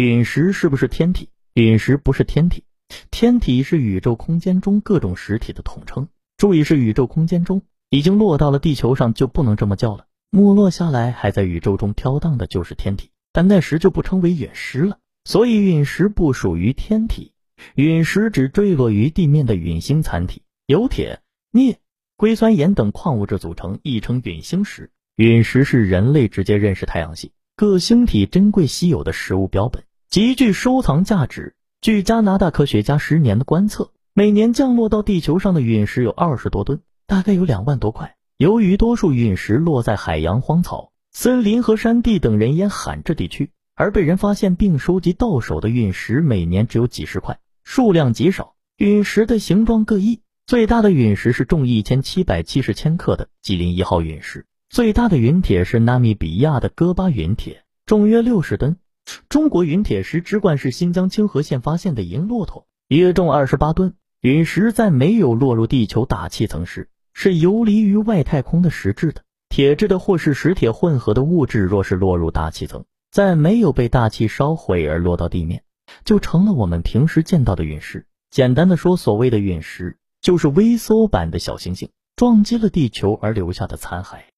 陨石是不是天体？陨石不是天体，天体是宇宙空间中各种实体的统称。注意是宇宙空间中，已经落到了地球上就不能这么叫了。没落下来还在宇宙中飘荡的就是天体，但那时就不称为陨石了。所以陨石不属于天体，陨石指坠落于地面的陨星残体，由铁、镍、硅酸盐等矿物质组成，亦称陨星石。陨石是人类直接认识太阳系各星体珍贵稀有的实物标本，极具收藏价值。据加拿大科学家十年的观测，每年降落到地球上的陨石有二十多吨，大概有两万多块。由于多数陨石落在海洋、荒草、森林和山地等人烟罕至地区，而被人发现并收集到手的陨石每年只有几十块，数量极少。陨石的形状各异，最大的陨石是重一千七百七十千克的吉林一号陨石。最大的陨铁是纳米比亚的戈巴陨铁，重约六十吨。中国陨铁石之冠是新疆清河县发现的银骆驼，约重二十八吨。陨石在没有落入地球大气层时，是游离于外太空的实质的铁质的或是石铁混合的物质。若是落入大气层，在没有被大气烧毁而落到地面，就成了我们平时见到的陨石。简单的说，所谓的陨石就是微缩版的小行星撞击了地球而留下的残骸。